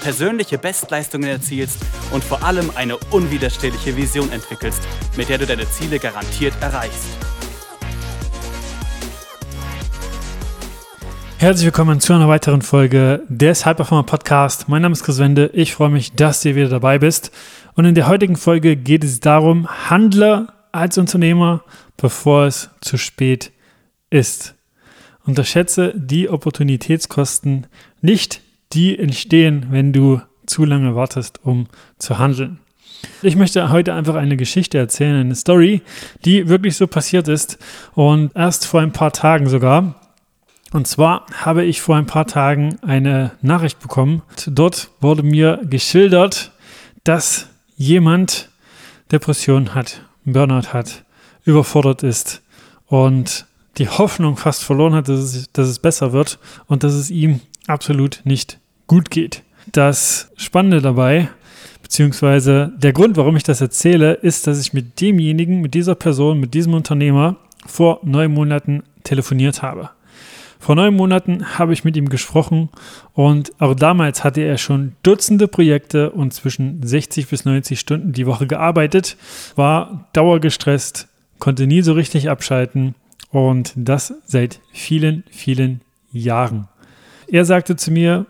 persönliche Bestleistungen erzielst und vor allem eine unwiderstehliche Vision entwickelst, mit der du deine Ziele garantiert erreichst. Herzlich willkommen zu einer weiteren Folge des High Performer Podcast. Mein Name ist Chris Wende. Ich freue mich, dass du wieder dabei bist. Und in der heutigen Folge geht es darum, handle als Unternehmer, bevor es zu spät ist. Unterschätze die Opportunitätskosten nicht, die entstehen, wenn du zu lange wartest, um zu handeln. Ich möchte heute einfach eine Geschichte erzählen, eine Story, die wirklich so passiert ist und erst vor ein paar Tagen sogar. Und zwar habe ich vor ein paar Tagen eine Nachricht bekommen. Dort wurde mir geschildert, dass jemand Depression hat, Burnout hat, überfordert ist und die Hoffnung fast verloren hat, dass es, dass es besser wird und dass es ihm absolut nicht gut geht. Das Spannende dabei, beziehungsweise der Grund, warum ich das erzähle, ist, dass ich mit demjenigen, mit dieser Person, mit diesem Unternehmer vor neun Monaten telefoniert habe. Vor neun Monaten habe ich mit ihm gesprochen und auch damals hatte er schon Dutzende Projekte und zwischen 60 bis 90 Stunden die Woche gearbeitet, war dauergestresst, konnte nie so richtig abschalten und das seit vielen, vielen Jahren. Er sagte zu mir,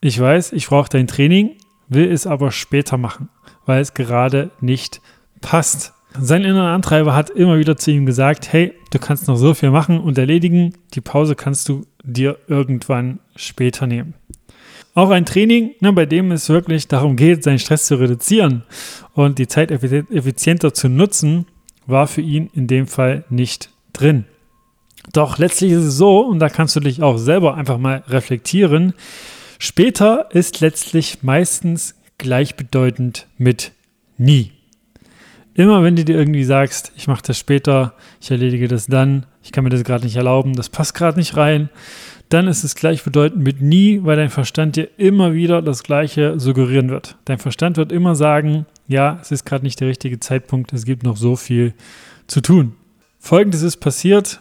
ich weiß, ich brauche dein Training, will es aber später machen, weil es gerade nicht passt. Sein innerer Antreiber hat immer wieder zu ihm gesagt, hey, du kannst noch so viel machen und erledigen, die Pause kannst du dir irgendwann später nehmen. Auch ein Training, ne, bei dem es wirklich darum geht, seinen Stress zu reduzieren und die Zeit effizienter zu nutzen, war für ihn in dem Fall nicht drin. Doch letztlich ist es so, und da kannst du dich auch selber einfach mal reflektieren, später ist letztlich meistens gleichbedeutend mit nie. Immer wenn du dir irgendwie sagst, ich mache das später, ich erledige das dann, ich kann mir das gerade nicht erlauben, das passt gerade nicht rein, dann ist es gleichbedeutend mit nie, weil dein Verstand dir immer wieder das Gleiche suggerieren wird. Dein Verstand wird immer sagen, ja, es ist gerade nicht der richtige Zeitpunkt, es gibt noch so viel zu tun. Folgendes ist passiert,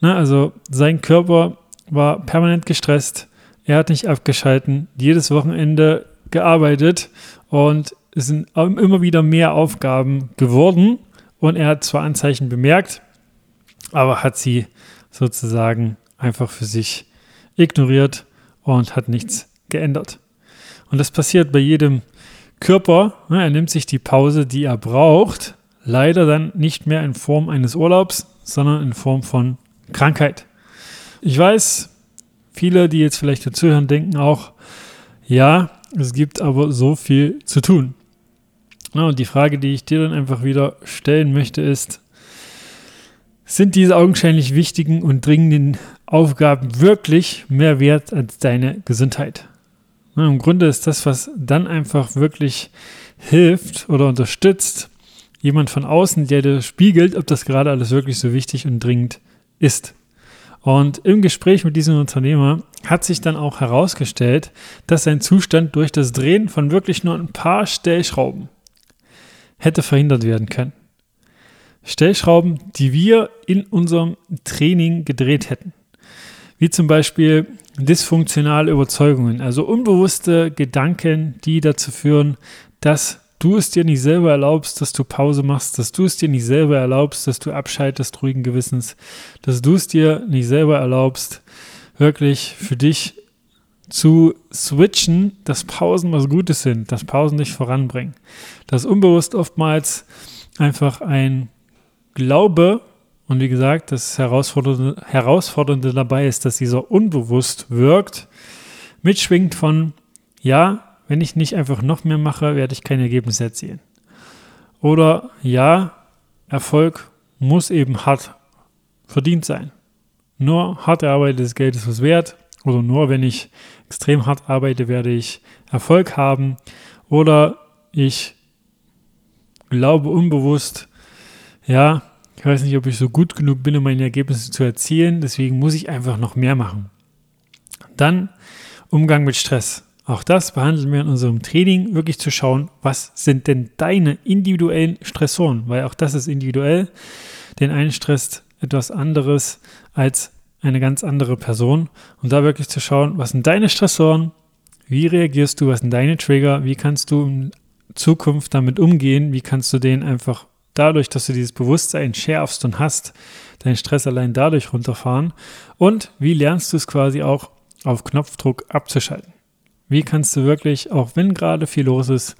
Ne, also sein Körper war permanent gestresst. Er hat nicht abgeschalten, jedes Wochenende gearbeitet und es sind immer wieder mehr Aufgaben geworden. Und er hat zwar Anzeichen bemerkt, aber hat sie sozusagen einfach für sich ignoriert und hat nichts geändert. Und das passiert bei jedem Körper. Ne, er nimmt sich die Pause, die er braucht, leider dann nicht mehr in Form eines Urlaubs, sondern in Form von Krankheit. Ich weiß, viele, die jetzt vielleicht dazuhören, denken auch, ja, es gibt aber so viel zu tun. und die Frage, die ich dir dann einfach wieder stellen möchte, ist, sind diese augenscheinlich wichtigen und dringenden Aufgaben wirklich mehr wert als deine Gesundheit? Im Grunde ist das, was dann einfach wirklich hilft oder unterstützt, jemand von außen, der dir spiegelt, ob das gerade alles wirklich so wichtig und dringend ist. Und im Gespräch mit diesem Unternehmer hat sich dann auch herausgestellt, dass sein Zustand durch das Drehen von wirklich nur ein paar Stellschrauben hätte verhindert werden können. Stellschrauben, die wir in unserem Training gedreht hätten. Wie zum Beispiel dysfunktionale Überzeugungen, also unbewusste Gedanken, die dazu führen, dass du es dir nicht selber erlaubst, dass du Pause machst, dass du es dir nicht selber erlaubst, dass du abschaltest ruhigen Gewissens, dass du es dir nicht selber erlaubst, wirklich für dich zu switchen, dass Pausen was Gutes sind, dass Pausen dich voranbringen. Dass unbewusst oftmals einfach ein Glaube und wie gesagt, das Herausfordernde, Herausfordernde dabei ist, dass dieser unbewusst wirkt, mitschwingt von, ja, wenn ich nicht einfach noch mehr mache, werde ich kein Ergebnis erzielen. Oder ja, Erfolg muss eben hart verdient sein. Nur hart erarbeitetes Geld ist was wert. Oder nur wenn ich extrem hart arbeite, werde ich Erfolg haben. Oder ich glaube unbewusst, ja, ich weiß nicht, ob ich so gut genug bin, um meine Ergebnisse zu erzielen, deswegen muss ich einfach noch mehr machen. Dann Umgang mit Stress. Auch das behandeln wir in unserem Training, wirklich zu schauen, was sind denn deine individuellen Stressoren, weil auch das ist individuell. Den einen stresst etwas anderes als eine ganz andere Person. Und da wirklich zu schauen, was sind deine Stressoren, wie reagierst du, was sind deine Trigger, wie kannst du in Zukunft damit umgehen, wie kannst du den einfach dadurch, dass du dieses Bewusstsein schärfst und hast, deinen Stress allein dadurch runterfahren? Und wie lernst du es quasi auch auf Knopfdruck abzuschalten. Wie kannst du wirklich, auch wenn gerade viel los ist,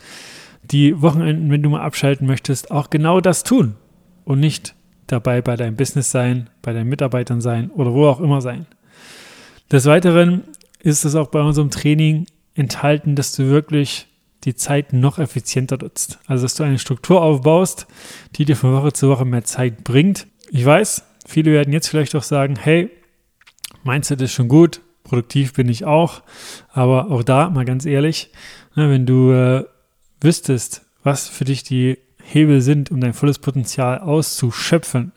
die Wochenenden, wenn du mal abschalten möchtest, auch genau das tun und nicht dabei bei deinem Business sein, bei deinen Mitarbeitern sein oder wo auch immer sein. Des Weiteren ist es auch bei unserem Training enthalten, dass du wirklich die Zeit noch effizienter nutzt. Also, dass du eine Struktur aufbaust, die dir von Woche zu Woche mehr Zeit bringt. Ich weiß, viele werden jetzt vielleicht auch sagen, hey, Mindset ist schon gut, produktiv bin ich auch. Aber auch da, mal ganz ehrlich, ne, wenn du äh, wüsstest, was für dich die Hebel sind, um dein volles Potenzial auszuschöpfen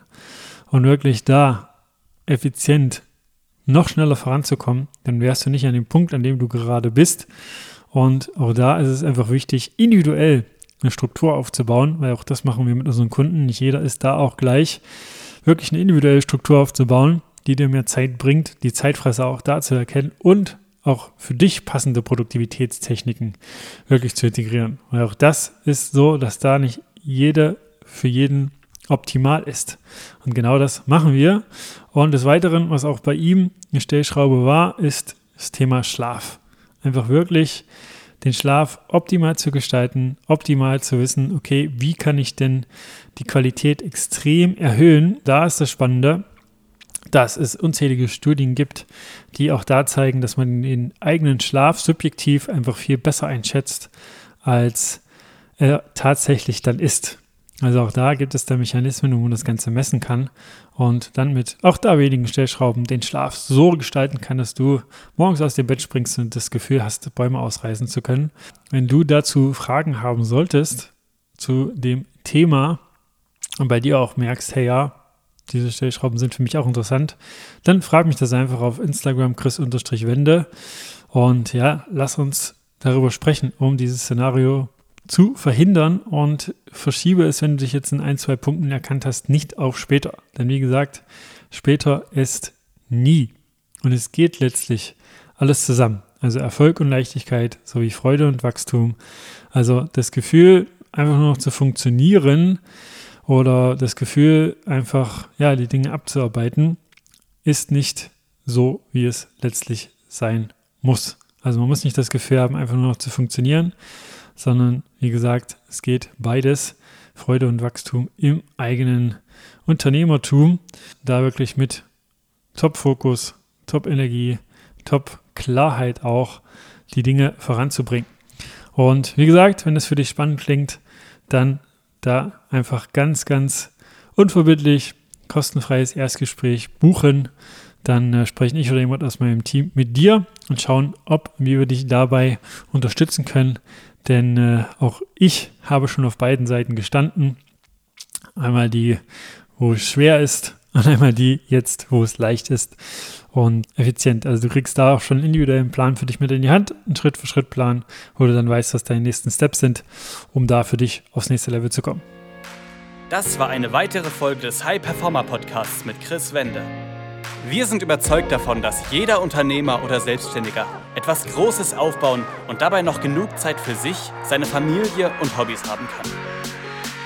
und wirklich da effizient noch schneller voranzukommen, dann wärst du nicht an dem Punkt, an dem du gerade bist. Und auch da ist es einfach wichtig, individuell eine Struktur aufzubauen, weil auch das machen wir mit unseren Kunden. Nicht jeder ist da auch gleich. Wirklich eine individuelle Struktur aufzubauen, die dir mehr Zeit bringt, die Zeitfresser auch da zu erkennen und auch für dich passende Produktivitätstechniken wirklich zu integrieren. Und auch das ist so, dass da nicht jede für jeden optimal ist. Und genau das machen wir. Und des Weiteren, was auch bei ihm eine Stellschraube war, ist das Thema Schlaf. Einfach wirklich den Schlaf optimal zu gestalten, optimal zu wissen, okay, wie kann ich denn die Qualität extrem erhöhen? Da ist das Spannende dass es unzählige Studien gibt, die auch da zeigen, dass man den eigenen Schlaf subjektiv einfach viel besser einschätzt, als er tatsächlich dann ist. Also auch da gibt es da Mechanismen, wo man das Ganze messen kann und dann mit auch da wenigen Stellschrauben den Schlaf so gestalten kann, dass du morgens aus dem Bett springst und das Gefühl hast, Bäume ausreißen zu können. Wenn du dazu Fragen haben solltest zu dem Thema und bei dir auch merkst, hey ja, diese Stellschrauben sind für mich auch interessant, dann frag mich das einfach auf Instagram chris-wende und ja, lass uns darüber sprechen, um dieses Szenario zu verhindern und verschiebe es, wenn du dich jetzt in ein, zwei Punkten erkannt hast, nicht auf später. Denn wie gesagt, später ist nie. Und es geht letztlich alles zusammen. Also Erfolg und Leichtigkeit sowie Freude und Wachstum. Also das Gefühl, einfach nur noch zu funktionieren, oder das Gefühl, einfach ja, die Dinge abzuarbeiten, ist nicht so, wie es letztlich sein muss. Also man muss nicht das Gefühl haben, einfach nur noch zu funktionieren, sondern wie gesagt, es geht beides, Freude und Wachstum im eigenen Unternehmertum, da wirklich mit Top-Fokus, Top-Energie, Top-Klarheit auch die Dinge voranzubringen. Und wie gesagt, wenn das für dich spannend klingt, dann da einfach ganz, ganz unverbindlich kostenfreies Erstgespräch buchen. Dann äh, sprechen ich oder jemand aus meinem Team mit dir und schauen, ob wie wir dich dabei unterstützen können. Denn äh, auch ich habe schon auf beiden Seiten gestanden. Einmal die, wo es schwer ist und einmal die jetzt, wo es leicht ist und effizient. Also du kriegst da auch schon einen individuellen Plan für dich mit in die Hand, einen Schritt-für-Schritt-Plan, wo du dann weißt, was deine nächsten Steps sind, um da für dich aufs nächste Level zu kommen. Das war eine weitere Folge des High Performer Podcasts mit Chris Wende. Wir sind überzeugt davon, dass jeder Unternehmer oder Selbstständiger etwas Großes aufbauen und dabei noch genug Zeit für sich, seine Familie und Hobbys haben kann.